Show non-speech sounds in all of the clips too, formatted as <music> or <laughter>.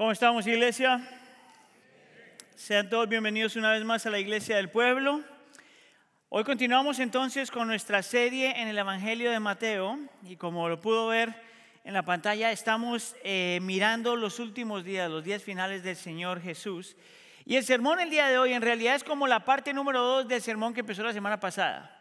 ¿Cómo estamos, iglesia? Sean todos bienvenidos una vez más a la iglesia del pueblo. Hoy continuamos entonces con nuestra serie en el Evangelio de Mateo y como lo pudo ver en la pantalla, estamos eh, mirando los últimos días, los días finales del Señor Jesús. Y el sermón el día de hoy en realidad es como la parte número dos del sermón que empezó la semana pasada.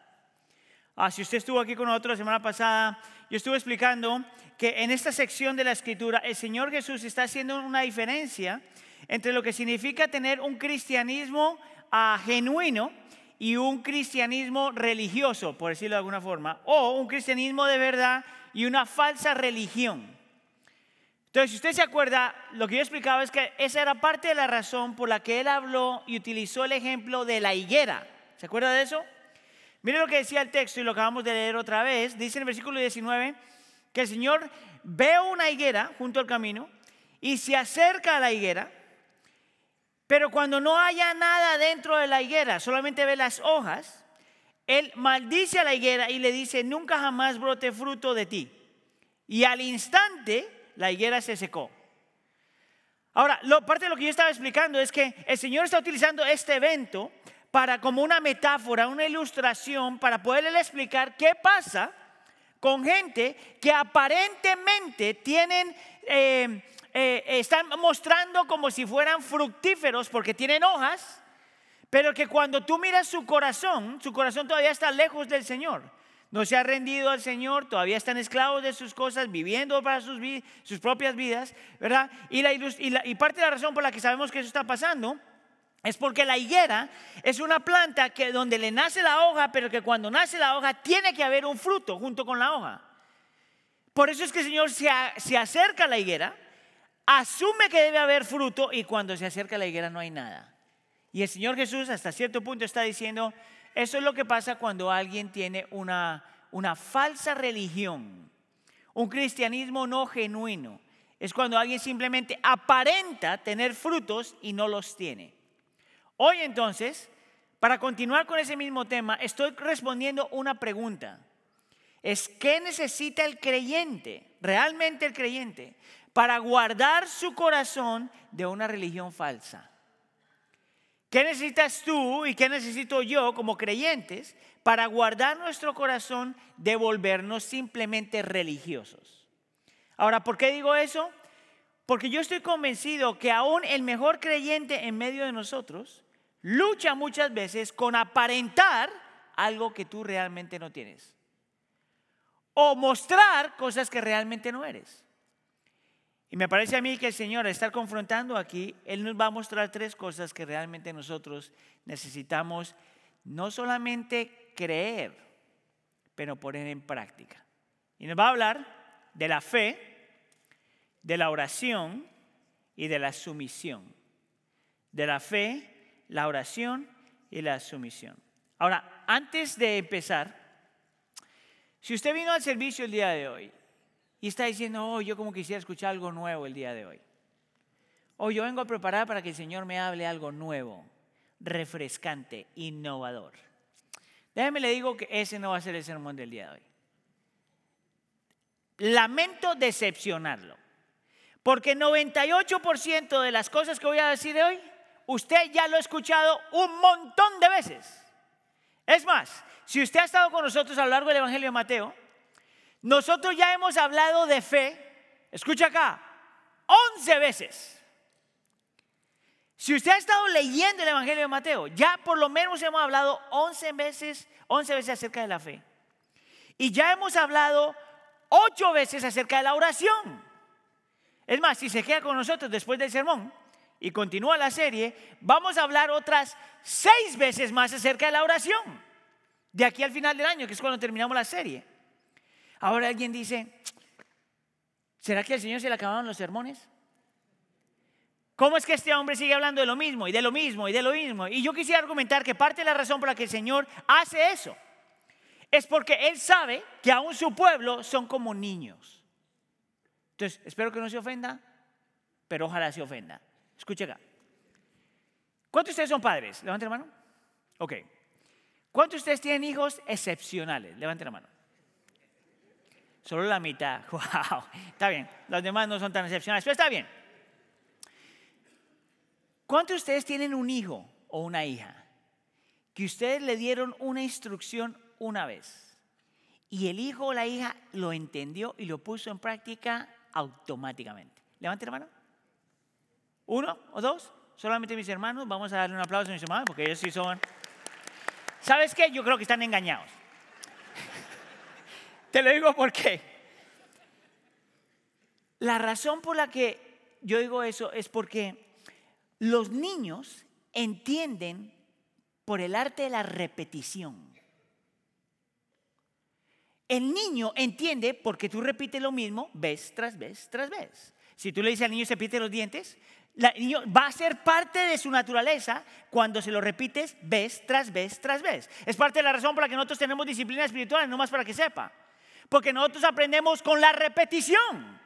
Ah, si usted estuvo aquí con nosotros la semana pasada, yo estuve explicando que en esta sección de la escritura el Señor Jesús está haciendo una diferencia entre lo que significa tener un cristianismo ah, genuino y un cristianismo religioso, por decirlo de alguna forma, o un cristianismo de verdad y una falsa religión. Entonces, si usted se acuerda, lo que yo explicaba es que esa era parte de la razón por la que él habló y utilizó el ejemplo de la higuera. ¿Se acuerda de eso? Mire lo que decía el texto y lo acabamos de leer otra vez. Dice en el versículo 19 el Señor ve una higuera junto al camino y se acerca a la higuera, pero cuando no haya nada dentro de la higuera, solamente ve las hojas, Él maldice a la higuera y le dice, nunca jamás brote fruto de ti. Y al instante la higuera se secó. Ahora, lo, parte de lo que yo estaba explicando es que el Señor está utilizando este evento para como una metáfora, una ilustración, para poderle explicar qué pasa con gente que aparentemente tienen, eh, eh, están mostrando como si fueran fructíferos porque tienen hojas, pero que cuando tú miras su corazón, su corazón todavía está lejos del Señor. No se ha rendido al Señor, todavía están esclavos de sus cosas, viviendo para sus, sus propias vidas, ¿verdad? Y, parte de la razón por la que sabemos que eso está pasando es porque la higuera es una planta que donde le nace la hoja, pero que cuando nace la hoja tiene que haber un fruto junto con la hoja. Por eso es que el Señor se, se acerca a la higuera, asume que debe haber fruto y cuando se acerca a la higuera no hay nada. Y el Señor Jesús hasta cierto punto está diciendo, eso es lo que pasa cuando alguien tiene una, una falsa religión, un cristianismo no genuino. Es cuando alguien simplemente aparenta tener frutos y no los tiene. Hoy entonces, para continuar con ese mismo tema, estoy respondiendo una pregunta. Es qué necesita el creyente, realmente el creyente, para guardar su corazón de una religión falsa. ¿Qué necesitas tú y qué necesito yo como creyentes para guardar nuestro corazón de volvernos simplemente religiosos? Ahora, ¿por qué digo eso? Porque yo estoy convencido que aún el mejor creyente en medio de nosotros lucha muchas veces con aparentar algo que tú realmente no tienes. O mostrar cosas que realmente no eres. Y me parece a mí que el Señor, al estar confrontando aquí, Él nos va a mostrar tres cosas que realmente nosotros necesitamos no solamente creer, pero poner en práctica. Y nos va a hablar de la fe, de la oración y de la sumisión. De la fe, la oración y la sumisión. Ahora, antes de empezar, si usted vino al servicio el día de hoy y está diciendo, oh, yo como quisiera escuchar algo nuevo el día de hoy, o yo vengo a preparar para que el Señor me hable algo nuevo, refrescante, innovador. Déjeme le digo que ese no va a ser el sermón del día de hoy. Lamento decepcionarlo, porque 98% de las cosas que voy a decir hoy usted ya lo ha escuchado un montón de veces. Es más, si usted ha estado con nosotros a lo largo del Evangelio de Mateo, nosotros ya hemos hablado de fe, escucha acá, 11 veces. Si usted ha estado leyendo el Evangelio de Mateo, ya por lo menos hemos hablado 11 veces, 11 veces acerca de la fe. Y ya hemos hablado 8 veces acerca de la oración. Es más, si se queda con nosotros después del sermón, y continúa la serie, vamos a hablar otras seis veces más acerca de la oración. De aquí al final del año, que es cuando terminamos la serie. Ahora alguien dice, ¿será que al Señor se le acabaron los sermones? ¿Cómo es que este hombre sigue hablando de lo mismo y de lo mismo y de lo mismo? Y yo quisiera argumentar que parte de la razón por la que el Señor hace eso es porque Él sabe que aún su pueblo son como niños. Entonces, espero que no se ofenda, pero ojalá se ofenda. Escuche acá. ¿Cuántos de ustedes son padres? Levanten la mano. Ok. ¿Cuántos de ustedes tienen hijos excepcionales? Levanten la mano. Solo la mitad. <laughs> Wow. Está bien. Los demás no son tan excepcionales, pero está bien. ¿Cuántos de ustedes tienen un hijo o una hija que ustedes le dieron una instrucción una vez y el hijo o la hija lo entendió y lo puso en práctica automáticamente? Levante la mano. ¿Uno o dos? Solamente mis hermanos. Vamos a darle un aplauso a mis hermanos porque ellos sí son... ¿Sabes qué? Yo creo que están engañados. <laughs> Te lo digo porque la razón por la que yo digo eso es porque los niños entienden por el arte de la repetición. El niño entiende porque tú repites lo mismo vez tras vez tras vez. Si tú le dices al niño se repite los dientes, niño va a ser parte de su naturaleza cuando se lo repites vez tras vez tras vez. Es parte de la razón por la que nosotros tenemos disciplina espiritual, no más para que sepa. Porque nosotros aprendemos con la repetición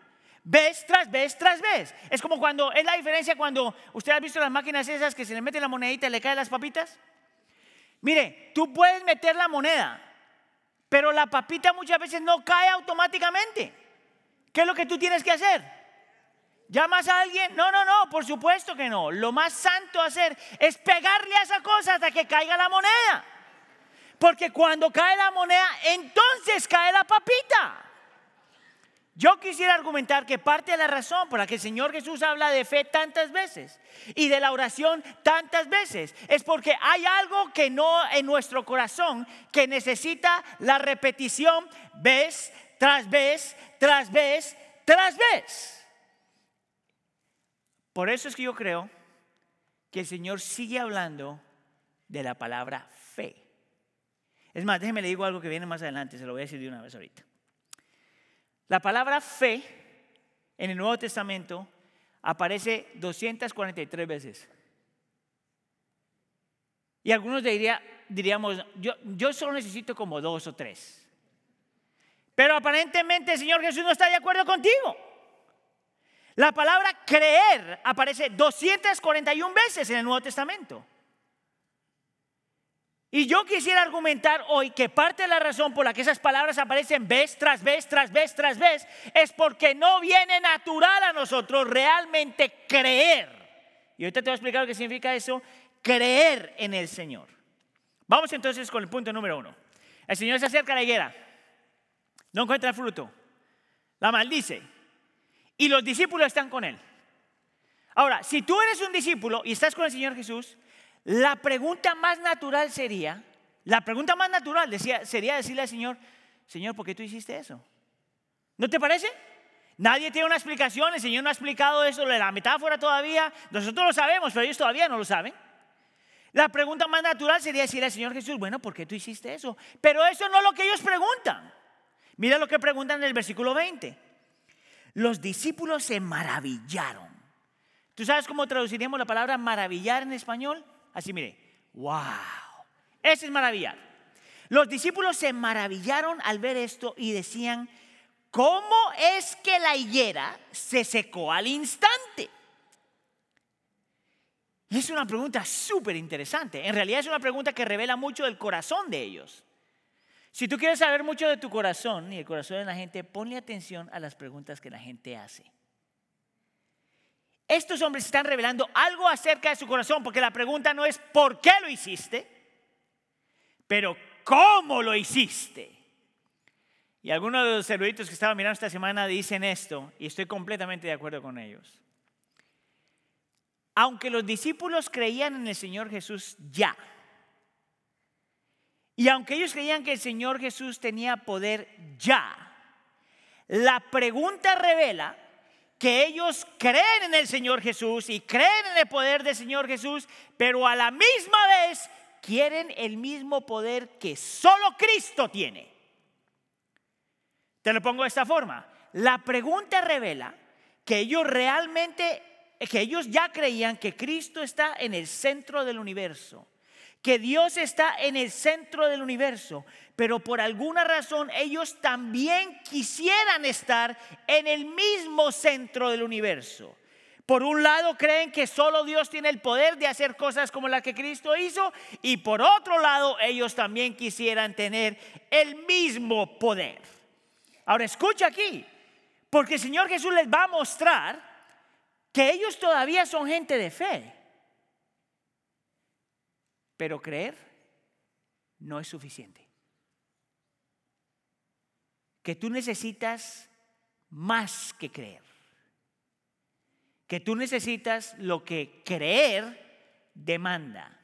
vez tras vez tras vez. Es como cuando, es la diferencia cuando usted ha visto las máquinas esas que se le mete la monedita y le caen las papitas. Mire, tú puedes meter la moneda, pero la papita muchas veces no cae automáticamente. ¿Qué es lo que tú tienes que hacer? ¿Llamas a alguien? No, no, no, por supuesto que no. Lo más santo hacer es pegarle a esa cosa hasta que caiga la moneda. Porque cuando cae la moneda, entonces cae la papita. Yo quisiera argumentar que parte de la razón por la que el Señor Jesús habla de fe tantas veces y de la oración tantas veces es porque hay algo que no en nuestro corazón que necesita la repetición vez tras vez, tras vez, tras vez. Por eso es que yo creo que el Señor sigue hablando de la palabra fe. Es más, déjeme le digo algo que viene más adelante, se lo voy a decir de una vez ahorita. La palabra fe en el Nuevo Testamento aparece 243 veces. Y algunos diríamos, yo, yo solo necesito como dos o tres. Pero aparentemente el Señor Jesús no está de acuerdo contigo. La palabra creer aparece 241 veces en el Nuevo Testamento. Y yo quisiera argumentar hoy que parte de la razón por la que esas palabras aparecen vez tras vez, tras vez, tras vez, es porque no viene natural a nosotros realmente creer. Y ahorita te voy a explicar lo que significa eso, creer en el Señor. Vamos entonces con el punto número uno. El Señor se acerca a la higuera, no encuentra fruto, la maldice y los discípulos están con él. Ahora, si tú eres un discípulo y estás con el Señor Jesús, la pregunta más natural sería, la pregunta más natural decía, sería decirle al Señor, Señor, ¿por qué tú hiciste eso? ¿No te parece? Nadie tiene una explicación, el Señor no ha explicado eso, la metáfora todavía, nosotros lo sabemos, pero ellos todavía no lo saben. La pregunta más natural sería decirle al Señor Jesús, bueno, ¿por qué tú hiciste eso? Pero eso no es lo que ellos preguntan. Mira lo que preguntan en el versículo 20. Los discípulos se maravillaron. ¿Tú sabes cómo traduciríamos la palabra maravillar en español? Así mire, wow. Ese es maravillar. Los discípulos se maravillaron al ver esto y decían, ¿cómo es que la higuera se secó al instante? Y es una pregunta súper interesante. En realidad es una pregunta que revela mucho del corazón de ellos. Si tú quieres saber mucho de tu corazón y el corazón de la gente, ponle atención a las preguntas que la gente hace. Estos hombres están revelando algo acerca de su corazón, porque la pregunta no es ¿por qué lo hiciste? Pero ¿cómo lo hiciste? Y algunos de los eruditos que estaban mirando esta semana dicen esto, y estoy completamente de acuerdo con ellos. Aunque los discípulos creían en el Señor Jesús ya, y aunque ellos creían que el Señor Jesús tenía poder ya, la pregunta revela que ellos creen en el Señor Jesús y creen en el poder del Señor Jesús, pero a la misma vez quieren el mismo poder que solo Cristo tiene. Te lo pongo de esta forma. La pregunta revela que ellos realmente, que ellos ya creían que Cristo está en el centro del universo que Dios está en el centro del universo, pero por alguna razón ellos también quisieran estar en el mismo centro del universo. Por un lado creen que solo Dios tiene el poder de hacer cosas como las que Cristo hizo y por otro lado ellos también quisieran tener el mismo poder. Ahora escucha aquí, porque el Señor Jesús les va a mostrar que ellos todavía son gente de fe. Pero creer no es suficiente. Que tú necesitas más que creer. Que tú necesitas lo que creer demanda.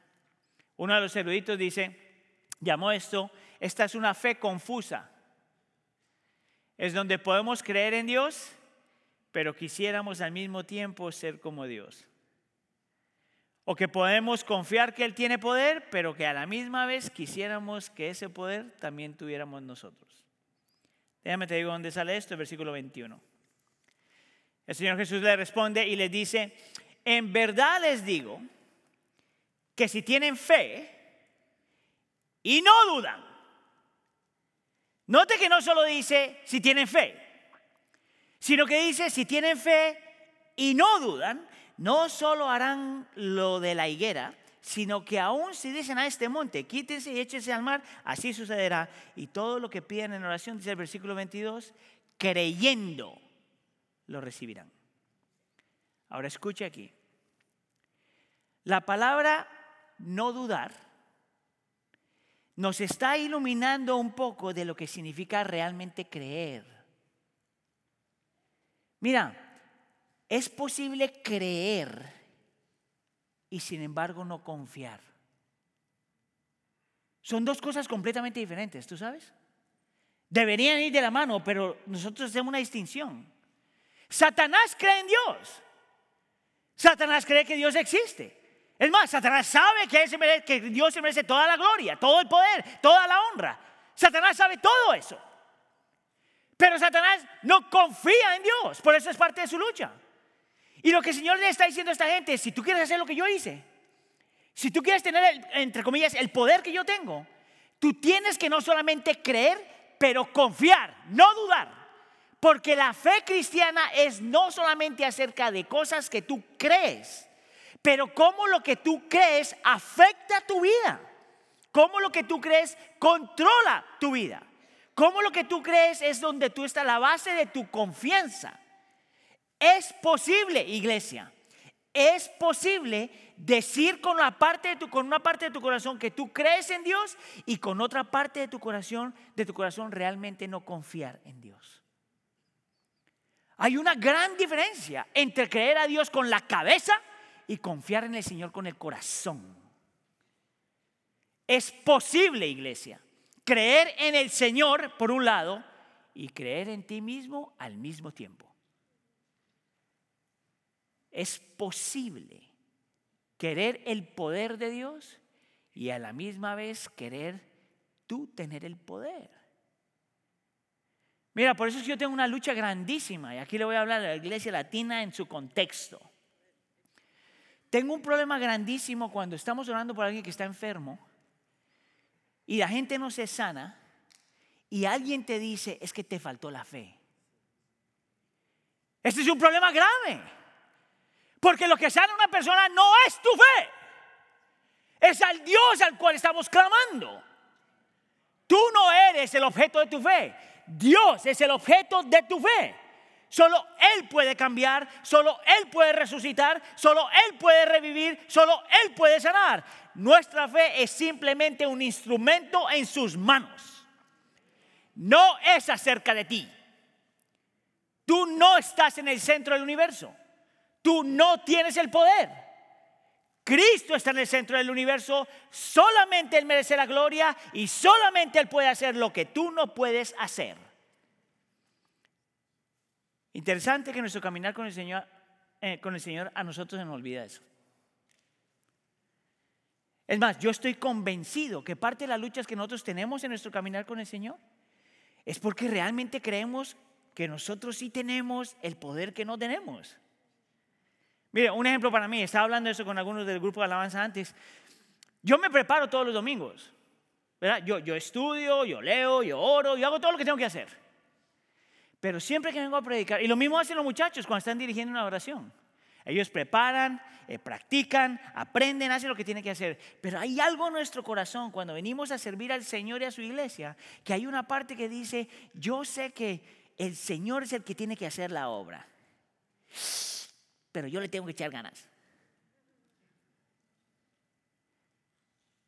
Uno de los eruditos dice, llamó esto, esta es una fe confusa. Es donde podemos creer en Dios, pero quisiéramos al mismo tiempo ser como Dios. O que podemos confiar que Él tiene poder, pero que a la misma vez quisiéramos que ese poder también tuviéramos nosotros. Déjame te digo dónde sale esto, el versículo 21. El Señor Jesús le responde y le dice, en verdad les digo que si tienen fe y no dudan, note que no solo dice si tienen fe, sino que dice si tienen fe y no dudan, no solo harán lo de la higuera, sino que aún si dicen a este monte, quítense y échense al mar, así sucederá. Y todo lo que piden en oración, dice el versículo 22, creyendo, lo recibirán. Ahora escuche aquí. La palabra no dudar nos está iluminando un poco de lo que significa realmente creer. Mira, es posible creer y sin embargo no confiar. Son dos cosas completamente diferentes, ¿tú sabes? Deberían ir de la mano, pero nosotros hacemos una distinción. Satanás cree en Dios. Satanás cree que Dios existe. Es más, Satanás sabe que, que Dios se merece toda la gloria, todo el poder, toda la honra. Satanás sabe todo eso. Pero Satanás no confía en Dios, por eso es parte de su lucha. Y lo que el Señor le está diciendo a esta gente es, si tú quieres hacer lo que yo hice, si tú quieres tener, entre comillas, el poder que yo tengo, tú tienes que no solamente creer, pero confiar, no dudar. Porque la fe cristiana es no solamente acerca de cosas que tú crees, pero cómo lo que tú crees afecta tu vida. Cómo lo que tú crees controla tu vida. Cómo lo que tú crees es donde tú estás, la base de tu confianza. Es posible, iglesia, es posible decir con, parte de tu, con una parte de tu corazón que tú crees en Dios y con otra parte de tu corazón, de tu corazón realmente no confiar en Dios. Hay una gran diferencia entre creer a Dios con la cabeza y confiar en el Señor con el corazón. Es posible, iglesia, creer en el Señor por un lado y creer en ti mismo al mismo tiempo es posible querer el poder de Dios y a la misma vez querer tú tener el poder. Mira, por eso es que yo tengo una lucha grandísima y aquí le voy a hablar a la iglesia latina en su contexto. Tengo un problema grandísimo cuando estamos orando por alguien que está enfermo y la gente no se sana y alguien te dice es que te faltó la fe. Este es un problema grave. Porque lo que sana una persona no es tu fe. Es al Dios al cual estamos clamando. Tú no eres el objeto de tu fe. Dios es el objeto de tu fe. Solo Él puede cambiar, solo Él puede resucitar, solo Él puede revivir, solo Él puede sanar. Nuestra fe es simplemente un instrumento en sus manos. No es acerca de ti. Tú no estás en el centro del universo. Tú no tienes el poder. Cristo está en el centro del universo, solamente Él merece la gloria y solamente Él puede hacer lo que tú no puedes hacer. Interesante que nuestro caminar con el Señor, eh, con el Señor a nosotros se nos olvida eso. Es más, yo estoy convencido que parte de las luchas que nosotros tenemos en nuestro caminar con el Señor es porque realmente creemos que nosotros sí tenemos el poder que no tenemos. Mire, un ejemplo para mí, estaba hablando eso con algunos del grupo de alabanza antes. Yo me preparo todos los domingos. ¿verdad? Yo, yo estudio, yo leo, yo oro, yo hago todo lo que tengo que hacer. Pero siempre que vengo a predicar, y lo mismo hacen los muchachos cuando están dirigiendo una oración. Ellos preparan, eh, practican, aprenden, hacen lo que tienen que hacer. Pero hay algo en nuestro corazón cuando venimos a servir al Señor y a su iglesia, que hay una parte que dice, yo sé que el Señor es el que tiene que hacer la obra pero yo le tengo que echar ganas.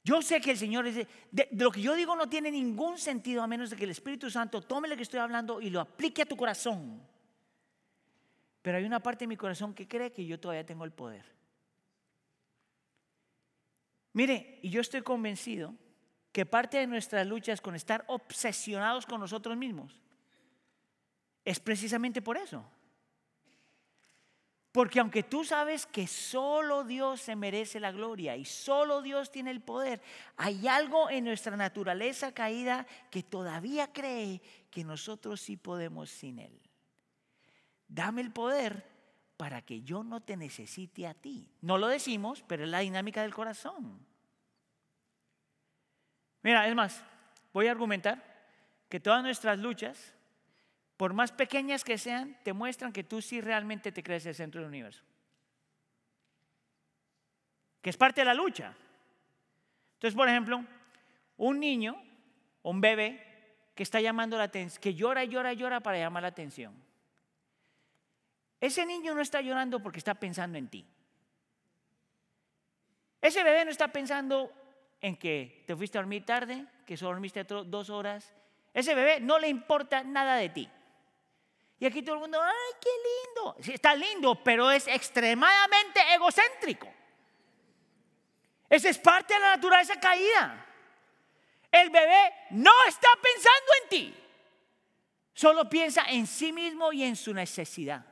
Yo sé que el Señor es... De, lo que yo digo no tiene ningún sentido a menos de que el Espíritu Santo tome lo que estoy hablando y lo aplique a tu corazón. Pero hay una parte de mi corazón que cree que yo todavía tengo el poder. Mire, y yo estoy convencido que parte de nuestras luchas con estar obsesionados con nosotros mismos es precisamente por eso. Porque aunque tú sabes que solo Dios se merece la gloria y solo Dios tiene el poder, hay algo en nuestra naturaleza caída que todavía cree que nosotros sí podemos sin Él. Dame el poder para que yo no te necesite a ti. No lo decimos, pero es la dinámica del corazón. Mira, es más, voy a argumentar que todas nuestras luchas por más pequeñas que sean, te muestran que tú sí realmente te crees el centro del universo. Que es parte de la lucha. Entonces, por ejemplo, un niño, un bebé, que está llamando la atención, que llora, llora, llora para llamar la atención. Ese niño no está llorando porque está pensando en ti. Ese bebé no está pensando en que te fuiste a dormir tarde, que solo dormiste dos horas. Ese bebé no le importa nada de ti. Y aquí todo el mundo, ay, qué lindo. Está lindo, pero es extremadamente egocéntrico. Esa es parte de la naturaleza caída. El bebé no está pensando en ti. Solo piensa en sí mismo y en su necesidad.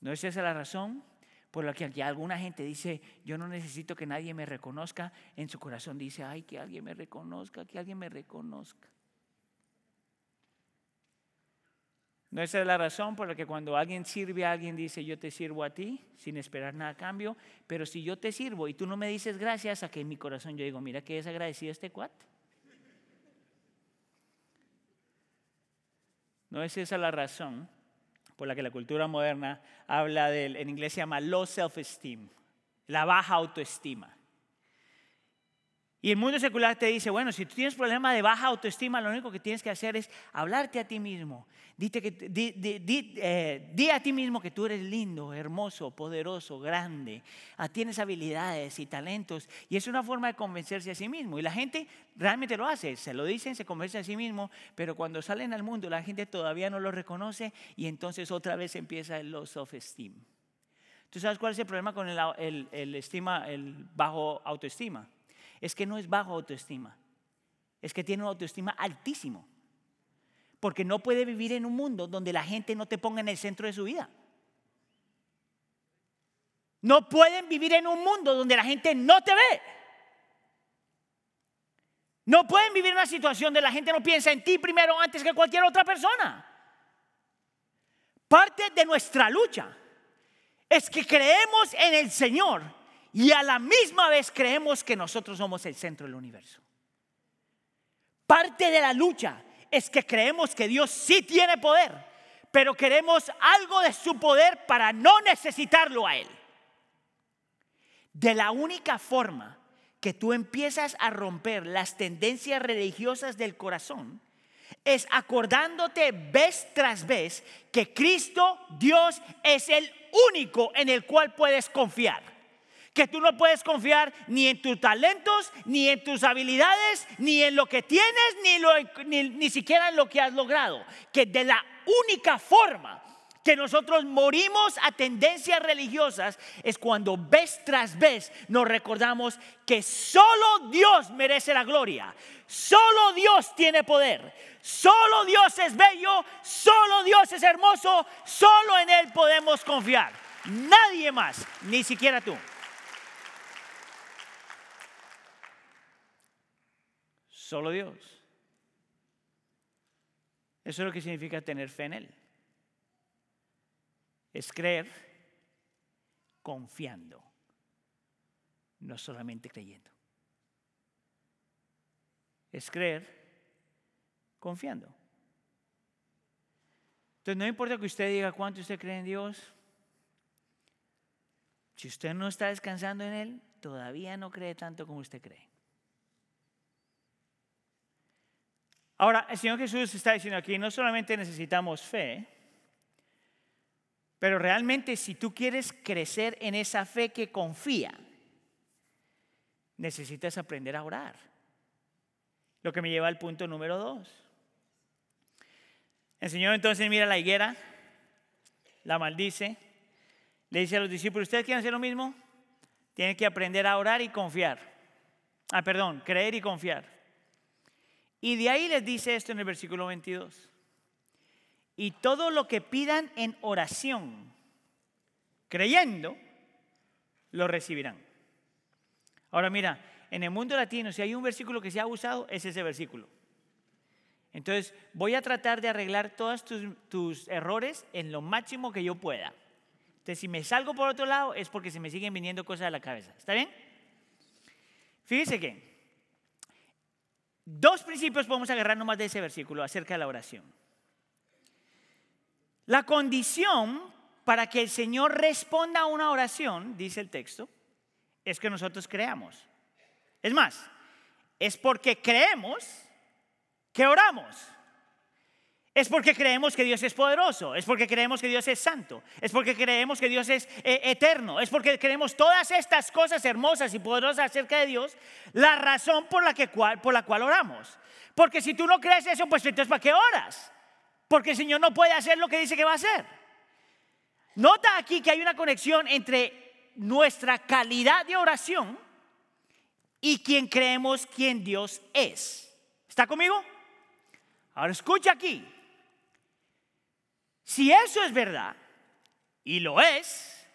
¿No es esa la razón por la que aquí alguna gente dice, yo no necesito que nadie me reconozca? En su corazón dice, ay, que alguien me reconozca, que alguien me reconozca. No esa es la razón por la que cuando alguien sirve a alguien dice yo te sirvo a ti sin esperar nada a cambio, pero si yo te sirvo y tú no me dices gracias, a que en mi corazón yo digo, mira que es agradecido este cuate. No es esa la razón por la que la cultura moderna habla del, en inglés se llama low self-esteem, la baja autoestima. Y el mundo secular te dice, bueno, si tú tienes problema de baja autoestima, lo único que tienes que hacer es hablarte a ti mismo. Dite que, di, eh, a ti mismo que tú eres lindo, hermoso, poderoso, grande, ah, tienes habilidades y talentos. Y es una forma de convencerse a sí mismo. Y la gente realmente lo hace, se lo dicen, se convence a sí mismo, pero cuando salen al mundo la gente todavía no lo reconoce y entonces otra vez empieza el low self-esteem. ¿Tú sabes cuál es el problema con el, el, estima, el bajo autoestima? Es que no es bajo autoestima, es que tiene una autoestima altísimo. Porque no puede vivir en un mundo donde la gente no te ponga en el centro de su vida. No pueden vivir en un mundo donde la gente no te ve. No pueden vivir en una situación donde la gente no piensa en ti primero antes que cualquier otra persona. Parte de nuestra lucha es que creemos en el Señor y a la misma vez creemos que nosotros somos el centro del universo. Parte de la lucha es que creemos que Dios sí tiene poder, pero queremos algo de su poder para no necesitarlo a Él. De la única forma que tú empiezas a romper las tendencias religiosas del corazón es acordándote vez tras vez que Cristo, Dios, es el único en el cual puedes confiar que tú no puedes confiar ni en tus talentos, ni en tus habilidades, ni en lo que tienes, ni, ni, siquiera en lo que has logrado. Que de la única forma que nosotros morimos a tendencias religiosas es cuando vez tras vez nos recordamos que solo Dios merece la gloria, solo Dios tiene poder, solo Dios es bello, solo Dios es hermoso, solo en Él podemos confiar. Nadie más, ni siquiera tú. Solo Dios. Eso es lo que significa tener fe en Él. Es creer confiando, no solamente creyendo. Es creer confiando. Entonces no importa que usted diga cuánto usted cree en Dios, si usted no está descansando en Él, todavía no cree tanto como usted cree. Ahora, el Señor Jesús está diciendo aquí, no solamente necesitamos fe, pero realmente si tú quieres crecer en esa fe que confía, necesitas aprender a orar. Lo que me lleva al punto número dos. El Señor entonces mira la higuera, la maldice, le dice a los discípulos, ¿ustedes quieren hacer lo mismo? Tienen que aprender a orar y confiar. Ah, perdón, creer y confiar. Y de ahí les dice esto en el versículo 22. Y todo lo que pidan en oración, creyendo, lo recibirán. Ahora mira, en el mundo latino, si hay un versículo que se ha usado, es ese versículo. Entonces, voy a tratar de arreglar todos tus, tus, errores en lo máximo que yo pueda. Entonces, si me salgo por otro lado, es porque se me siguen viniendo cosas a la cabeza. ¿Está bien? Fíjese que dos principios podemos agarrar nomás de ese versículo acerca de la oración. La condición para que el Señor responda a una oración, dice el texto, es que nosotros creamos. Es más, es porque creemos que oramos. Es porque creemos que Dios es poderoso, es porque creemos que Dios es santo, es porque creemos que Dios es eh, eterno, es porque creemos todas estas cosas hermosas y poderosas acerca de Dios, la razón por la, que, por la cual oramos. Porque si tú no crees eso, pues entonces ¿para qué oras? Porque el Señor no puede hacer lo que dice que va a hacer. Nota aquí que hay una conexión entre nuestra calidad de oración y quien creemos quien Dios es. ¿Está conmigo? Ahora escucha aquí. Si eso es verdad, y lo es,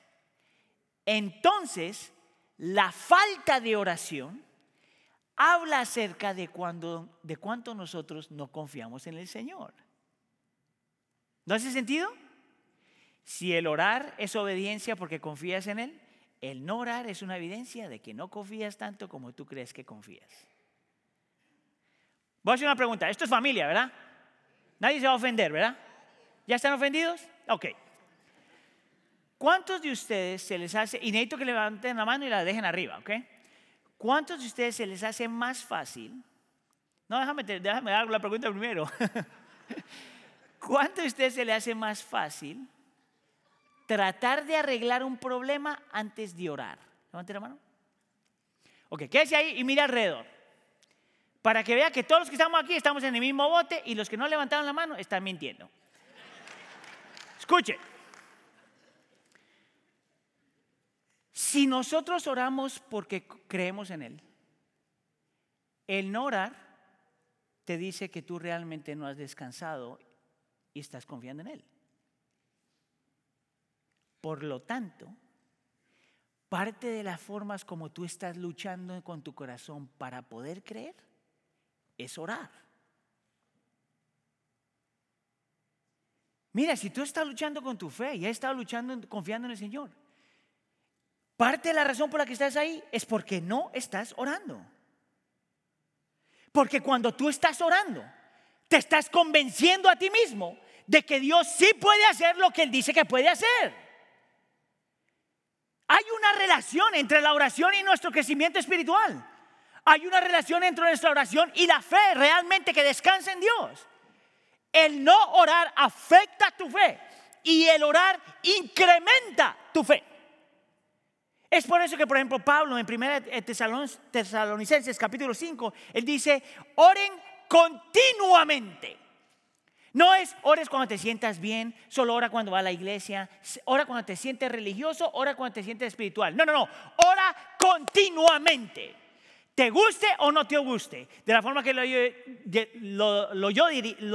entonces la falta de oración habla acerca de, de cuánto nosotros no confiamos en el Señor. ¿No hace sentido? Si el orar es obediencia porque confías en Él, el no orar es una evidencia de que no confías tanto como tú crees que confías. Voy a hacer una pregunta. Esto es familia, ¿verdad? Nadie se va a ofender, ¿verdad? ¿Ya están ofendidos? Ok. ¿Cuántos de ustedes se les hace, y que levanten la mano y la dejen arriba, ¿ok? ¿Cuántos de ustedes se les hace más fácil? No, déjame, déjame dar la pregunta primero. <laughs> ¿Cuántos de ustedes se les hace más fácil tratar de arreglar un problema antes de orar? Levanten la mano. Ok, quédese ahí y mira alrededor. Para que vea que todos los que estamos aquí estamos en el mismo bote y los que no levantaron la mano están mintiendo. Escuche. Si nosotros oramos porque creemos en Él, el no orar te dice que tú realmente no has descansado y estás confiando en Él. Por lo tanto, parte de las formas como tú estás luchando con tu corazón para poder creer es orar. Mira, si tú estás luchando con tu fe y has estado luchando, confiando en el Señor, parte de la razón por la que estás ahí es porque no estás orando. Porque cuando tú estás orando, te estás convenciendo a ti mismo de que Dios sí puede hacer lo que Él dice que puede hacer. Hay una relación entre la oración y nuestro crecimiento espiritual. Hay una relación entre nuestra oración y la fe realmente que descansa en Dios. El no orar afecta tu fe y el orar incrementa tu fe. Es por eso que, por ejemplo, Pablo en 1 Tesalonicenses capítulo 5, él dice, oren continuamente. No es ores cuando te sientas bien, solo ora cuando va a la iglesia, ora cuando te sientes religioso, ora cuando te sientes espiritual. No, no, no, ora continuamente te guste o no te guste. De la forma que lo,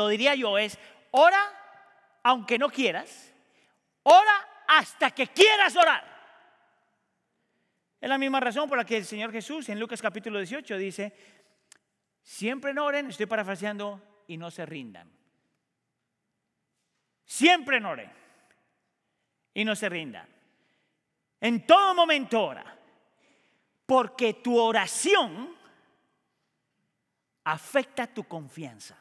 diría yo es, ora aunque no quieras, ora hasta que quieras orar. Es la misma razón por la que el Señor Jesús en Lucas capítulo 18 dice, siempre no oren, estoy parafraseando, y no se rindan. Siempre no oren y no se rindan. En todo momento ora. Porque tu oración afecta tu confianza.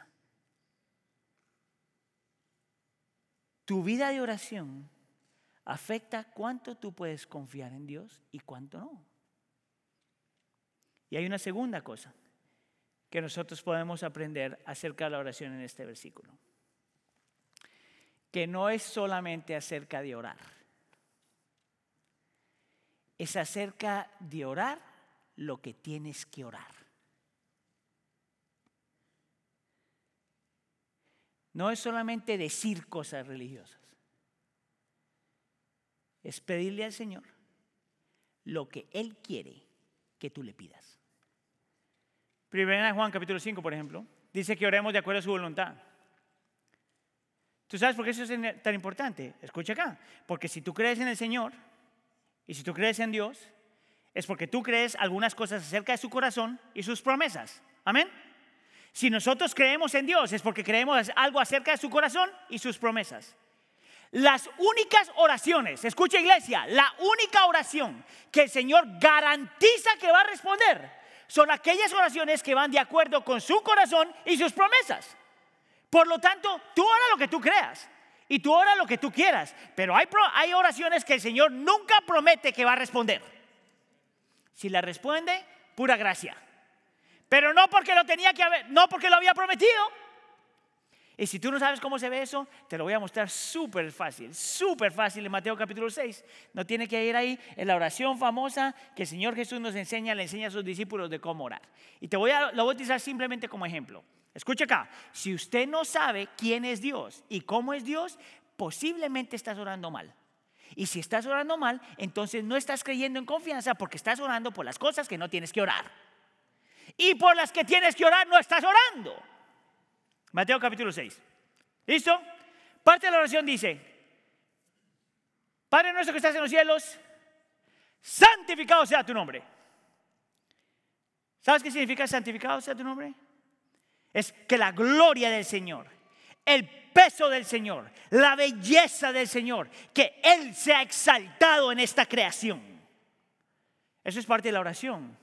Tu vida de oración afecta cuánto tú puedes confiar en Dios y cuánto no. Y hay una segunda cosa que nosotros podemos aprender acerca de la oración en este versículo. Que no es solamente acerca de orar es acerca de orar lo que tienes que orar. No es solamente decir cosas religiosas. Es pedirle al Señor lo que Él quiere que tú le pidas. Primera de Juan capítulo 5, por ejemplo, dice que oremos de acuerdo a su voluntad. ¿Tú sabes por qué eso es tan importante? Escucha acá. Porque si tú crees en el Señor y si tú crees en Dios, es porque tú crees algunas cosas acerca de su corazón y sus promesas. Amén. Si nosotros creemos en Dios es porque creemos algo acerca de su corazón y sus promesas. Las únicas oraciones, escucha iglesia, la única oración que el Señor garantiza que va a responder son aquellas oraciones que van de acuerdo con su corazón y sus promesas. Por lo tanto, tú ora lo que tú creas y tú ora lo que tú quieras, pero hay, oraciones que el Señor nunca promete que va a responder. Si la responde, pura gracia. Pero no porque lo tenía que haber, no porque lo había prometido. Y si tú no sabes cómo se ve eso, te lo voy a mostrar súper fácil, súper fácil en Mateo capítulo 6. No tiene que ir ahí en la oración famosa que el Señor Jesús nos enseña, le enseña a sus discípulos de cómo orar. Y te voy a, lo voy a simplemente como ejemplo. Escucha acá, si usted no sabe quién es Dios y cómo es Dios, posiblemente estás orando mal. Y si estás orando mal, entonces no estás creyendo en confianza porque estás orando por las cosas que no tienes que orar. Y por las que tienes que orar no estás orando. Mateo capítulo 6. ¿Listo? Parte de la oración dice, Padre nuestro que estás en los cielos, santificado sea tu nombre. ¿Sabes qué significa santificado sea tu nombre? Es que la gloria del Señor, el peso del Señor, la belleza del Señor, que Él sea exaltado en esta creación. Eso es parte de la oración.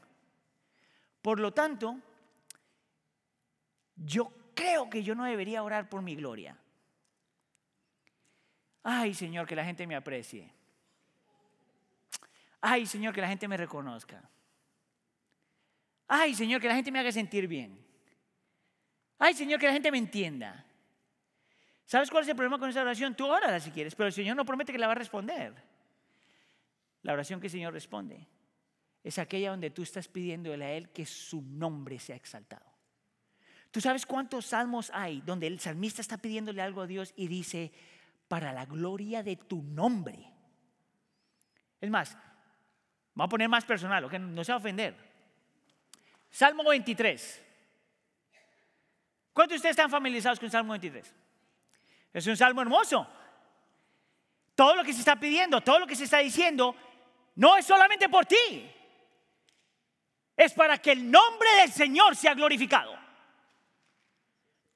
Por lo tanto, yo creo que yo no debería orar por mi gloria. Ay, Señor, que la gente me aprecie. Ay, Señor, que la gente me reconozca. Ay, Señor, que la gente me haga sentir bien. Ay, Señor, que la gente me entienda. ¿Sabes cuál es el problema con esa oración? Tú órala si quieres, pero el Señor no promete que la va a responder. La oración que el Señor responde es aquella donde tú estás pidiéndole a Él que su nombre sea exaltado. ¿Tú sabes cuántos salmos hay donde el salmista está pidiéndole algo a Dios y dice, para la gloria de tu nombre? Es más, voy a poner más personal, que no se va a ofender. Salmo 23. ¿Cuántos de ustedes están familiarizados con el Salmo 23? Es un salmo hermoso. Todo lo que se está pidiendo, todo lo que se está diciendo, no es solamente por ti. Es para que el nombre del Señor sea glorificado.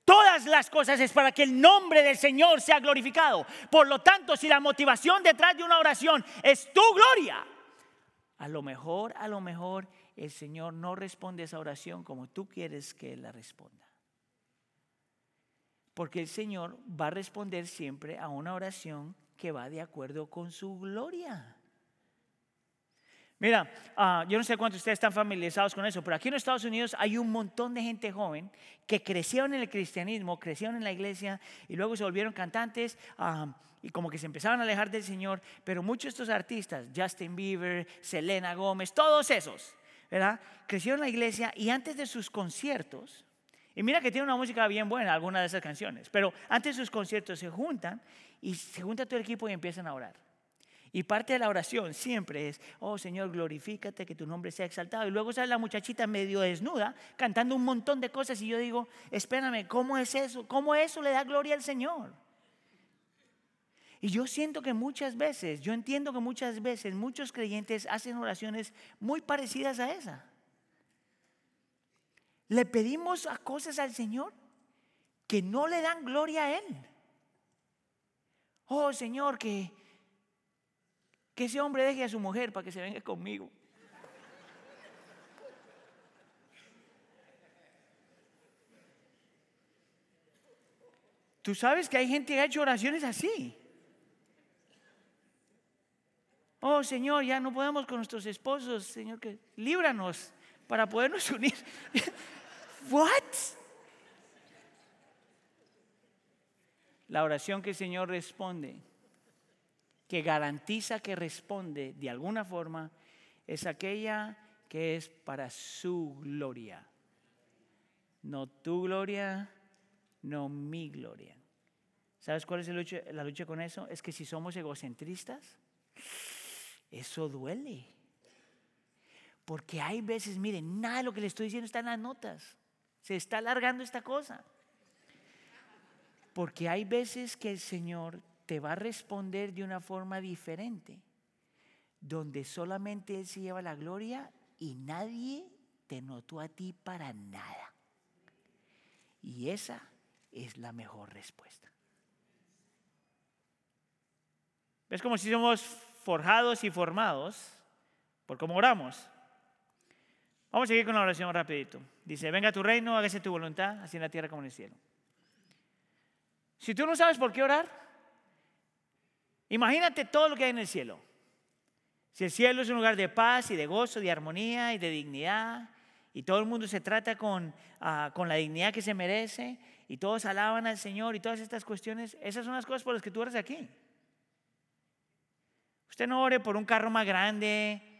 Todas las cosas es para que el nombre del Señor sea glorificado. Por lo tanto, si la motivación detrás de una oración es tu gloria, a lo mejor, a lo mejor el Señor no responde esa oración como tú quieres que Él la responda. Porque el Señor va a responder siempre a una oración que va de acuerdo con su gloria. Mira, ah, yo no sé cuántos de ustedes están familiarizados con eso, pero aquí en Estados Unidos hay un montón de gente joven que crecieron en el cristianismo, crecieron en la iglesia y luego se volvieron cantantes ah, y como que se empezaron a alejar del Señor. Pero muchos de estos artistas, Justin Bieber, Selena Gómez, todos esos, ¿verdad? Crecieron en la iglesia y antes de sus conciertos, y mira que tiene una música bien buena, alguna de esas canciones. Pero antes de sus conciertos se juntan y se junta todo el equipo y empiezan a orar. Y parte de la oración siempre es, oh Señor, glorifícate, que tu nombre sea exaltado. Y luego sale la muchachita medio desnuda, cantando un montón de cosas. Y yo digo, espérame, ¿cómo es eso? ¿Cómo eso le da gloria al Señor? Y yo siento que muchas veces, yo entiendo que muchas veces muchos creyentes hacen oraciones muy parecidas a esa. Le pedimos a cosas al Señor que no le dan gloria a Él. Oh Señor, que, que ese hombre deje a su mujer para que se venga conmigo. Tú sabes que hay gente que ha hecho oraciones así. Oh Señor, ya no podemos con nuestros esposos, Señor, que líbranos para podernos unir. What? La oración que el Señor responde, que garantiza que responde de alguna forma, es aquella que es para su gloria. No tu gloria, no mi gloria. ¿Sabes cuál es la lucha con eso? Es que si somos egocentristas, eso duele. Porque hay veces, miren, nada de lo que le estoy diciendo está en las notas. Se está alargando esta cosa. Porque hay veces que el Señor te va a responder de una forma diferente, donde solamente Él se lleva la gloria y nadie te notó a ti para nada. Y esa es la mejor respuesta. Es como si somos forjados y formados por cómo oramos. Vamos a seguir con la oración rapidito. Dice, venga tu reino, hágase tu voluntad, así en la tierra como en el cielo. Si tú no sabes por qué orar, imagínate todo lo que hay en el cielo. Si el cielo es un lugar de paz y de gozo, de armonía y de dignidad, y todo el mundo se trata con, ah, con la dignidad que se merece, y todos alaban al Señor y todas estas cuestiones, esas son las cosas por las que tú eres aquí. Usted no ore por un carro más grande,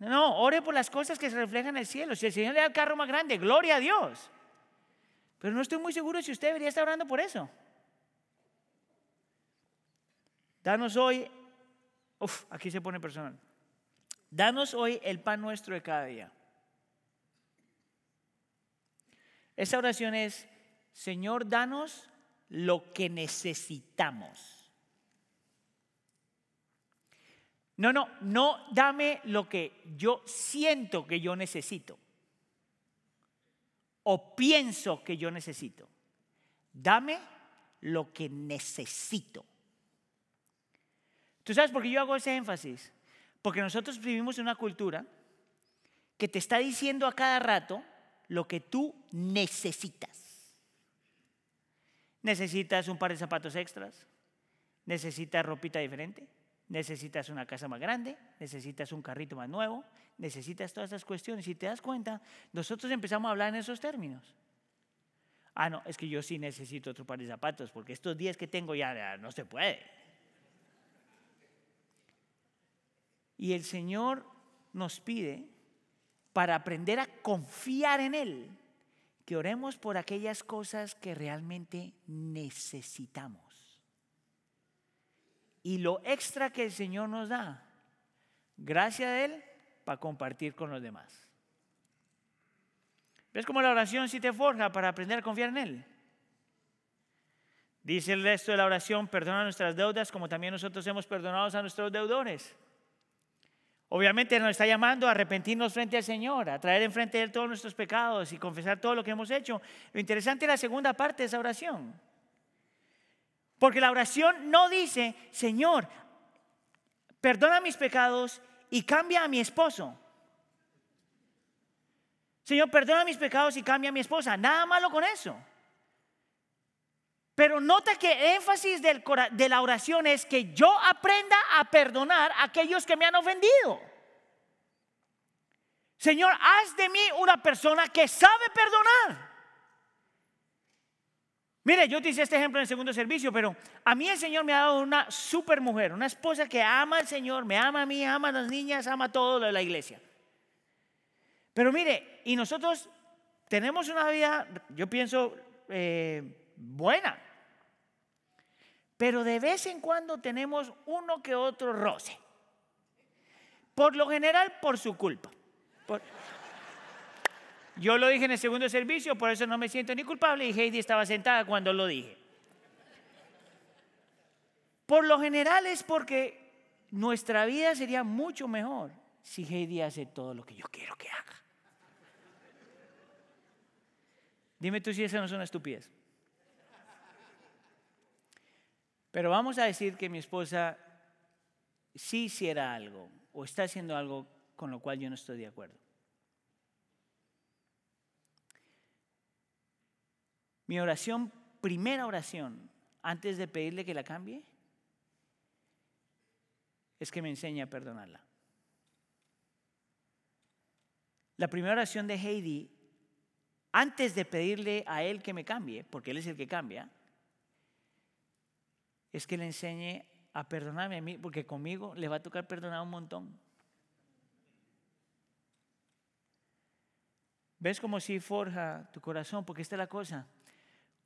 no, ore por las cosas que se reflejan en el cielo. Si el Señor le da el carro más grande, gloria a Dios. Pero no estoy muy seguro si usted debería estar orando por eso. Danos hoy, uf, aquí se pone personal. Danos hoy el pan nuestro de cada día. Esa oración es, Señor, danos lo que necesitamos. No, no, no dame lo que yo siento que yo necesito o pienso que yo necesito. Dame lo que necesito. ¿Tú sabes por qué yo hago ese énfasis? Porque nosotros vivimos en una cultura que te está diciendo a cada rato lo que tú necesitas. Necesitas un par de zapatos extras, necesitas ropita diferente, necesitas una casa más grande, necesitas un carrito más nuevo, necesitas todas esas cuestiones. Si te das cuenta, nosotros empezamos a hablar en esos términos. Ah, no, es que yo sí necesito otro par de zapatos, porque estos días que tengo ya, no se puede. Y el Señor nos pide, para aprender a confiar en Él, que oremos por aquellas cosas que realmente necesitamos y lo extra que el Señor nos da, gracias a Él, para compartir con los demás. ¿Ves cómo la oración sí te forja para aprender a confiar en Él? Dice el resto de la oración, perdona nuestras deudas como también nosotros hemos perdonado a nuestros deudores. Obviamente nos está llamando a arrepentirnos frente al Señor, a traer enfrente de Él todos nuestros pecados y confesar todo lo que hemos hecho. Lo interesante es la segunda parte de esa oración. Porque la oración no dice, Señor, perdona mis pecados y cambia a mi esposo. Señor, perdona mis pecados y cambia a mi esposa. Nada malo con eso. Pero nota que el énfasis de la oración es que yo aprenda a perdonar a aquellos que me han ofendido. Señor, haz de mí una persona que sabe perdonar. Mire, yo te hice este ejemplo en el segundo servicio, pero a mí el Señor me ha dado una super mujer, una esposa que ama al Señor, me ama a mí, ama a las niñas, ama a todo lo de la iglesia. Pero mire, y nosotros tenemos una vida, yo pienso, eh, buena. Pero de vez en cuando tenemos uno que otro roce. Por lo general, por su culpa. Yo lo dije en el segundo servicio, por eso no me siento ni culpable y Heidi estaba sentada cuando lo dije. Por lo general es porque nuestra vida sería mucho mejor si Heidi hace todo lo que yo quiero que haga. Dime tú si esa no es una estupidez. Pero vamos a decir que mi esposa sí hiciera algo o está haciendo algo con lo cual yo no estoy de acuerdo. Mi oración, primera oración, antes de pedirle que la cambie, es que me enseñe a perdonarla. La primera oración de Heidi, antes de pedirle a él que me cambie, porque él es el que cambia, es que le enseñe a perdonarme a mí, porque conmigo le va a tocar perdonar un montón. ¿Ves cómo si forja tu corazón? Porque esta es la cosa.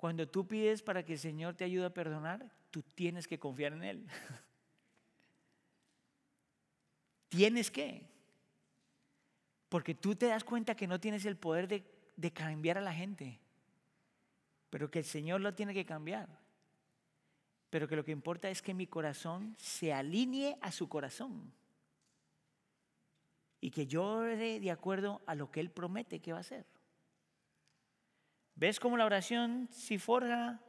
Cuando tú pides para que el Señor te ayude a perdonar, tú tienes que confiar en Él. <laughs> tienes que. Porque tú te das cuenta que no tienes el poder de, cambiar a la gente, pero que el Señor lo tiene que cambiar. Pero que lo que importa es que mi corazón se alinee a su corazón y que yo de acuerdo a lo que Él promete que va a hacer. ¿Ves cómo la oración si forja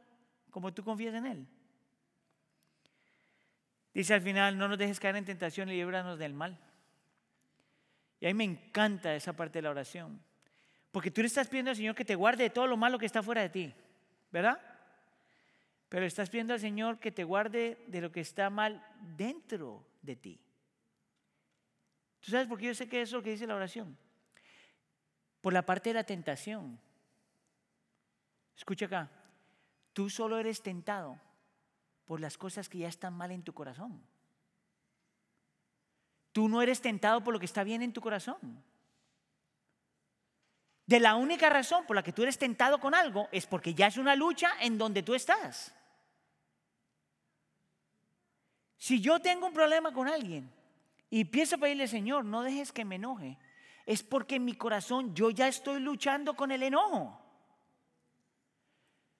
como tú confías en Él? Dice al final, no nos dejes caer en tentación y líbranos del mal. Y a mí me encanta esa parte de la oración. Porque tú le estás pidiendo al Señor que te guarde de todo lo malo que está fuera de ti. ¿Verdad? Pero estás pidiendo al Señor que te guarde de lo que está mal dentro de ti. ¿Tú sabes por qué yo sé que es lo que dice la oración? Por la parte de la tentación. Escucha acá, tú solo eres tentado por las cosas que ya están mal en tu corazón. Tú no eres tentado por lo que está bien en tu corazón. De la única razón por la que tú eres tentado con algo es porque ya es una lucha en donde tú estás. Si yo tengo un problema con alguien y empiezo a pedirle, Señor, no dejes que me enoje. Es porque en mi corazón yo ya estoy luchando con el enojo.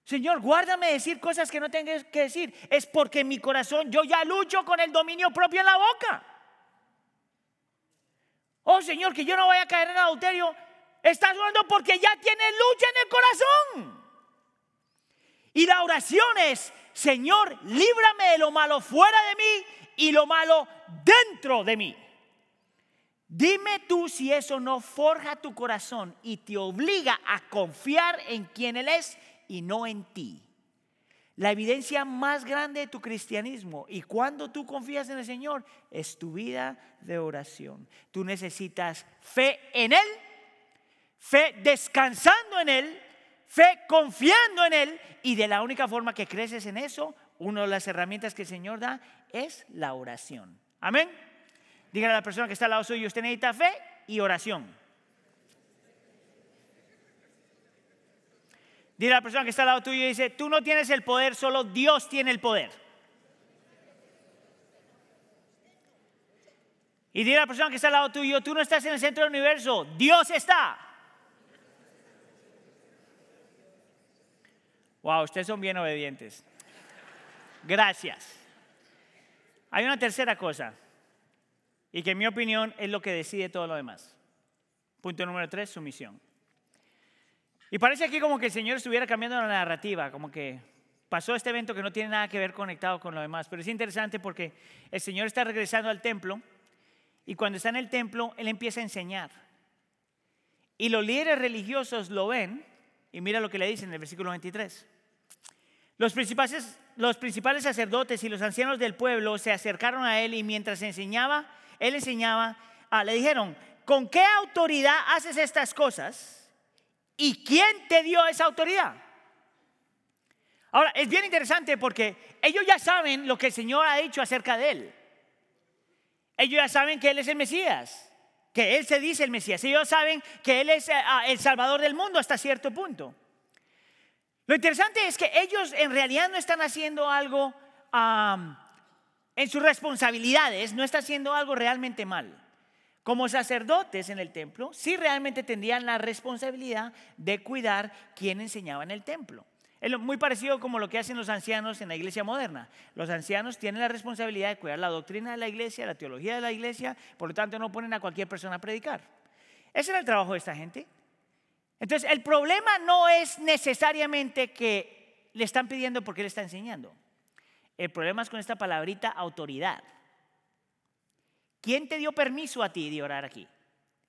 Señor, guárdame de decir cosas que no tengo que decir. Es porque en mi corazón yo ya lucho con el dominio propio en la boca. Oh Señor, que yo no vaya a caer en adulterio. Estás orando porque ya tienes lucha en el corazón. Y la oración es, Señor, líbrame de lo malo fuera de mí y lo malo dentro de mí. Dime tú si eso no forja tu corazón y te obliga a confiar en quien Él es y no en ti. La evidencia más grande de tu cristianismo y cuando tú confías en el Señor es tu vida de oración. Tú necesitas fe en Él, fe descansando en Él, fe confiando en Él y de la única forma que creces en eso, una de las herramientas que el Señor da es la oración. Amén. Dígale a la persona que está al lado suyo, usted necesita fe y oración. Dile a la persona que está al lado tuyo y dice, tú no tienes el poder, solo Dios tiene el poder. Y dile a la persona que está al lado tuyo, tú no estás en el centro del universo, Dios está. Wow, ustedes son bien obedientes. Gracias. Hay una tercera cosa, y que en mi opinión es lo que decide todo lo demás. Punto número tres, sumisión. Y parece aquí como que el Señor estuviera cambiando la narrativa, como que pasó este evento que no tiene nada que ver conectado con lo demás. Pero es interesante porque el Señor está regresando al templo y cuando está en el templo, Él empieza a enseñar. Y los líderes religiosos lo ven y mira lo que le dicen en el versículo 23. Los principales, los principales sacerdotes y los ancianos del pueblo se acercaron a Él y mientras enseñaba, Él enseñaba, ah, le dijeron, ¿con qué autoridad haces estas cosas? ¿Y quién te dio esa autoridad? Ahora, es bien interesante porque ellos ya saben lo que el Señor ha dicho acerca de Él. Ellos ya saben que Él es el Mesías, que Él se dice el Mesías. Ellos saben que Él es eh, ah, el Salvador del mundo hasta cierto punto. Lo interesante es que ellos en realidad no están haciendo algo en sus responsabilidades, no están haciendo algo realmente mal como sacerdotes en el templo, sí realmente tendrían la responsabilidad de cuidar quien enseñaba en el templo. Es muy parecido como lo que hacen los ancianos en la iglesia moderna. Los ancianos tienen la responsabilidad de cuidar la doctrina de la iglesia, la teología de la iglesia, por lo tanto no ponen a cualquier persona a predicar. Ese era el trabajo de esta gente. Entonces, el problema no es necesariamente que le están pidiendo porque le está enseñando. El problema es con esta palabrita autoridad. ¿Quién te dio permiso a ti de orar aquí?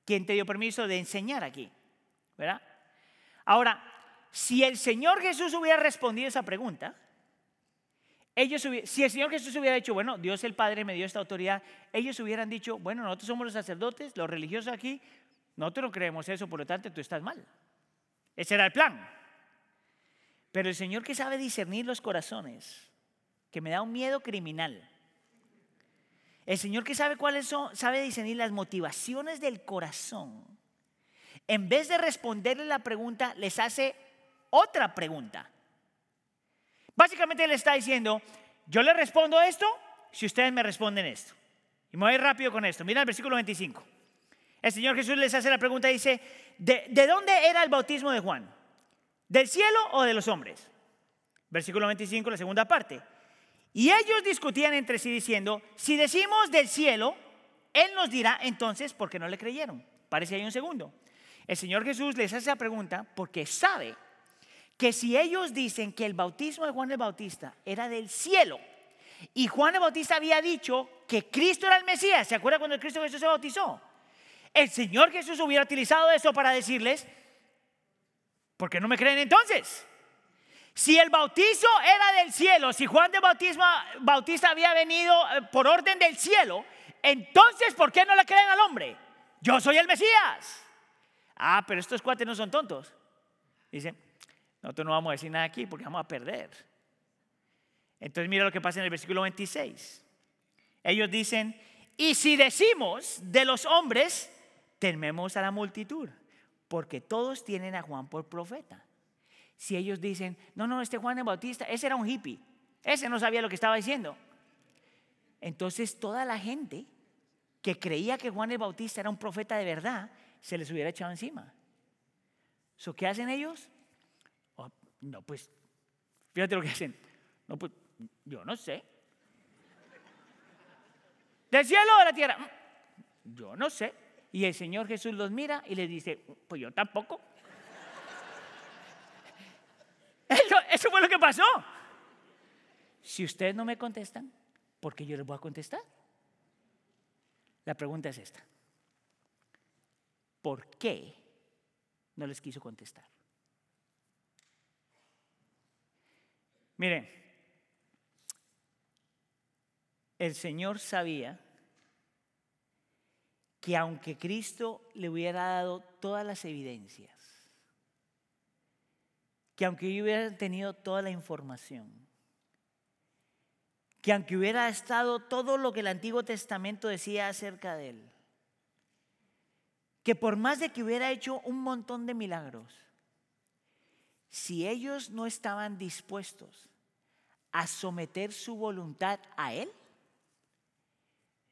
¿Quién te dio permiso de enseñar aquí? ¿Verdad? Ahora, si el Señor Jesús hubiera respondido esa pregunta, ellos si el Señor Jesús hubiera dicho, bueno, Dios el Padre me dio esta autoridad, ellos hubieran dicho, bueno, nosotros somos los sacerdotes, los religiosos aquí, nosotros no creemos eso, por lo tanto tú estás mal. Ese era el plan. Pero el Señor que sabe discernir los corazones, que me da un miedo criminal, el Señor que sabe cuáles son, sabe discernir las motivaciones del corazón. en vez de responderle la pregunta, les hace otra pregunta. Básicamente le está diciendo, yo le respondo esto si ustedes me responden esto. Y me voy rápido con esto. Mira el versículo 25. El Señor Jesús les hace la pregunta y dice, ¿de, ¿de dónde era el bautismo de Juan? ¿Del cielo o de los hombres? Versículo 25, la segunda parte. Y ellos discutían entre sí diciendo, si decimos del cielo, Él nos dirá entonces por qué no le creyeron. Parece ahí un segundo. El Señor Jesús les hace la pregunta porque sabe que si ellos dicen que el bautismo de Juan el Bautista era del cielo y Juan el Bautista había dicho que Cristo era el Mesías, ¿se acuerda cuando el Cristo Jesús se bautizó? El Señor Jesús hubiera utilizado eso para decirles, ¿por qué no me creen entonces? Si el bautizo era del cielo, si Juan de Bautista, Bautista había venido eh, por orden del cielo, entonces ¿por qué no le creen al hombre? Yo soy el Mesías. Ah, pero estos cuates no son tontos. Dicen, nosotros no vamos a decir nada aquí porque vamos a perder. Entonces mira lo que pasa en el versículo 26. Ellos dicen, y si decimos de los hombres, tememos a la multitud, porque todos tienen a Juan por profeta si ellos dicen, no, no, este Juan el Bautista, ese era un hippie, ese no sabía lo que estaba diciendo. Entonces toda la gente que creía que Juan el Bautista era un profeta de verdad, se les hubiera echado encima. So, ¿Qué hacen ellos? Oh, no, pues, fíjate lo que hacen. No, pues, yo no sé. ¿Del cielo o de la tierra? Mm, yo no sé. Y el Señor Jesús los mira y les dice, pues yo tampoco. Eso, fue lo que pasó. Si ustedes no me contestan, ¿por qué yo les voy a contestar? La pregunta es esta. ¿Por qué no les quiso contestar? Miren, el Señor sabía que aunque Cristo le hubiera dado todas las evidencias, que aunque yo hubiera tenido toda la información, que aunque hubiera estado todo lo que el Antiguo Testamento decía acerca de él, que por más de que hubiera hecho un montón de milagros, si ellos no estaban dispuestos a someter su voluntad a él,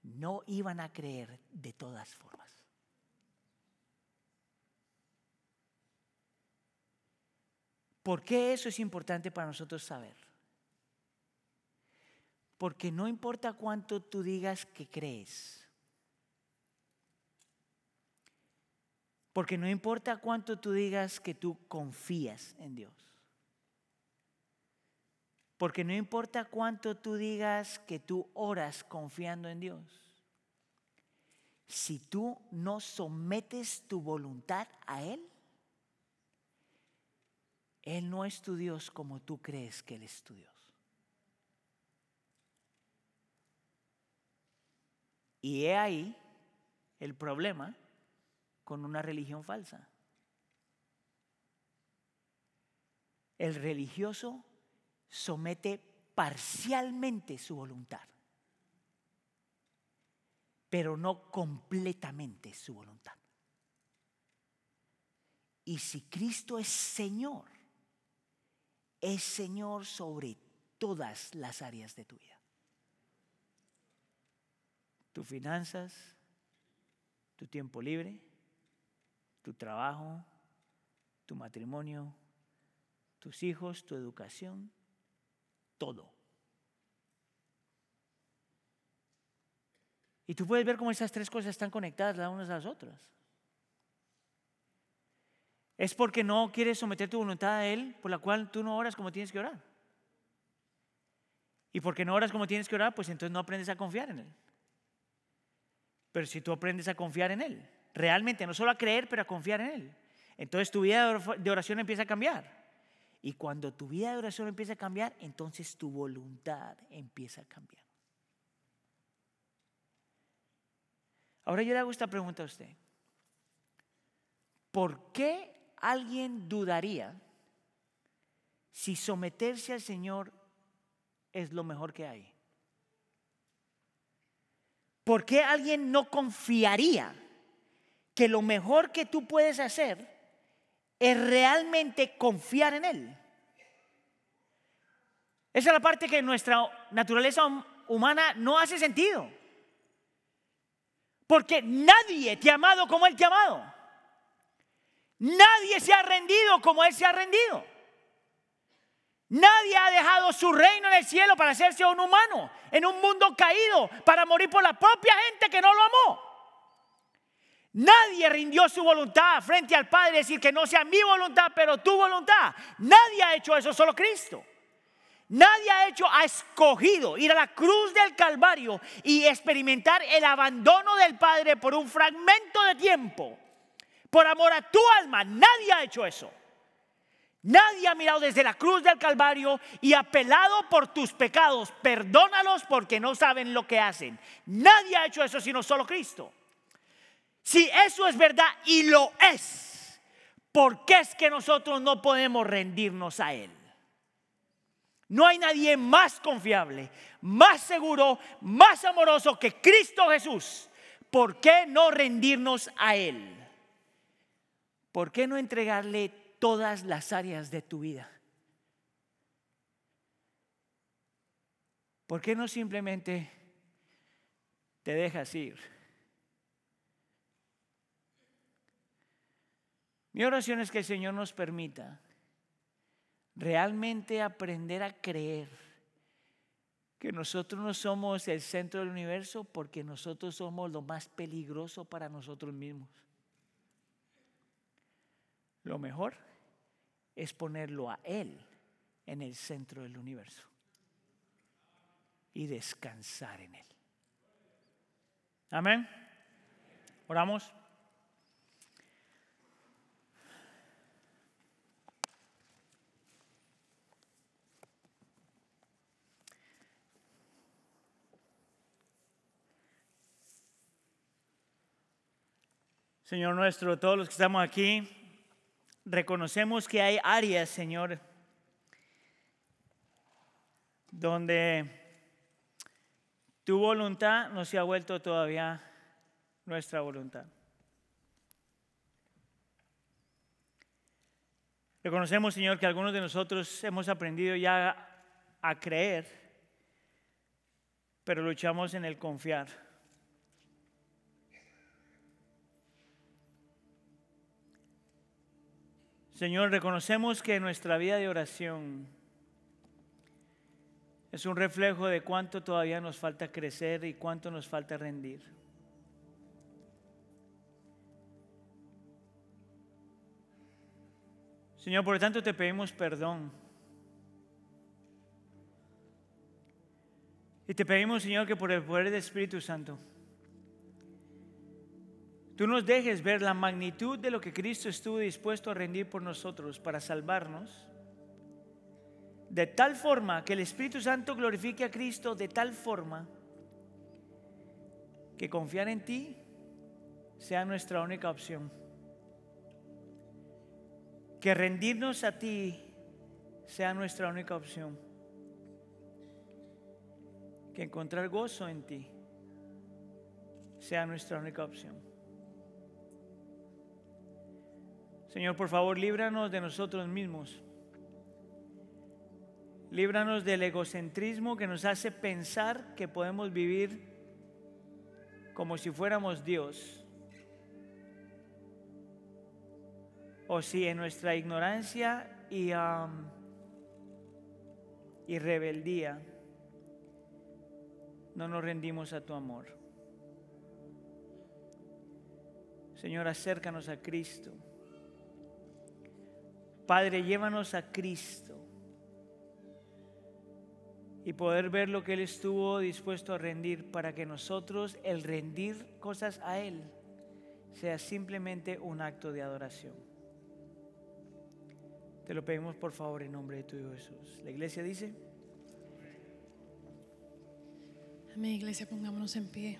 no iban a creer de todas formas. ¿Por qué eso es importante para nosotros saber? Porque no importa cuánto tú digas que crees. Porque no importa cuánto tú digas que tú confías en Dios. Porque no importa cuánto tú digas que tú oras confiando en Dios. Si tú no sometes tu voluntad a Él, él no es tu Dios como tú crees que Él es tu Dios. Y he ahí el problema con una religión falsa. El religioso somete parcialmente su voluntad, pero no completamente su voluntad. Y si Cristo es Señor, es Señor sobre todas las áreas de tu vida. Tus finanzas, tu tiempo libre, tu trabajo, tu matrimonio, tus hijos, tu educación, todo. Y tú puedes ver cómo esas tres cosas están conectadas las unas a las otras es porque no quieres someter tu voluntad a Él, por la cual tú no oras como tienes que orar. Y porque no oras como tienes que orar, pues entonces no aprendes a confiar en Él. Pero si tú aprendes a confiar en Él, realmente, no solo a creer, pero a confiar en Él, entonces tu vida de oración empieza a cambiar. Y cuando tu vida de oración empieza a cambiar, entonces tu voluntad empieza a cambiar. Ahora yo le hago esta pregunta a usted. ¿Por qué alguien dudaría si someterse al Señor es lo mejor que hay? ¿Por qué alguien no confiaría que lo mejor que tú puedes hacer es realmente confiar en Él. Esa es la parte que nuestra naturaleza humana no hace sentido. Porque nadie te ha amado como Él te ha amado. Nadie se ha rendido como Él se ha rendido. Nadie ha dejado su reino en el cielo para hacerse un humano, en un mundo caído, para morir por la propia gente que no lo amó. Nadie rindió su voluntad frente al Padre decir que no sea mi voluntad, pero tu voluntad. Nadie ha hecho eso, solo Cristo. Nadie ha hecho, ha escogido ir a la cruz del Calvario y experimentar el abandono del Padre por un fragmento de tiempo, por amor a tu alma. Nadie ha hecho eso. Nadie ha mirado desde la cruz del Calvario y apelado por tus pecados. Perdónalos porque no saben lo que hacen. Nadie ha hecho eso sino solo Cristo. Si eso es verdad y lo es, ¿por qué es que nosotros no podemos rendirnos a Él? No hay nadie más confiable, más seguro, más amoroso que Cristo Jesús. ¿Por qué no rendirnos a Él? ¿Por qué no entregarle todas las áreas de tu vida. ¿Por qué no simplemente te dejas ir? Mi oración es que el Señor nos permita realmente aprender a creer que nosotros no somos el centro del universo porque nosotros somos lo más peligroso para nosotros mismos. Lo mejor es ponerlo a Él en el centro del universo y descansar en Él. Amén. Oramos. Señor nuestro, todos los que estamos aquí, reconocemos que hay áreas, Señor, donde tu voluntad no se ha vuelto todavía nuestra voluntad. Reconocemos, Señor, que algunos de nosotros hemos aprendido ya a creer, pero luchamos en el confiar. Señor, reconocemos que nuestra vida de oración es un reflejo de cuánto todavía nos falta crecer y cuánto nos falta rendir. Señor, por lo tanto te pedimos perdón. Y te pedimos, Señor, que por el poder del Espíritu Santo, tú nos dejes ver la magnitud de lo que Cristo estuvo dispuesto a rendir por nosotros para salvarnos, de tal forma que el Espíritu Santo glorifique a Cristo, de tal forma que confiar en ti sea nuestra única opción. Que rendirnos a ti sea nuestra única opción. Que encontrar gozo en ti sea nuestra única opción. Señor, por favor, líbranos de nosotros mismos. Líbranos del egocentrismo que nos hace pensar que podemos vivir como si fuéramos Dios. O si en nuestra ignorancia y, y rebeldía no nos rendimos a tu amor. Señor, acércanos a Cristo. Padre, llévanos a Cristo y poder ver lo que Él estuvo dispuesto a rendir para que nosotros el rendir cosas a Él sea simplemente un acto de adoración. Te lo pedimos por favor en nombre de tu Hijo Jesús. La iglesia dice. Amén, iglesia, pongámonos en pie.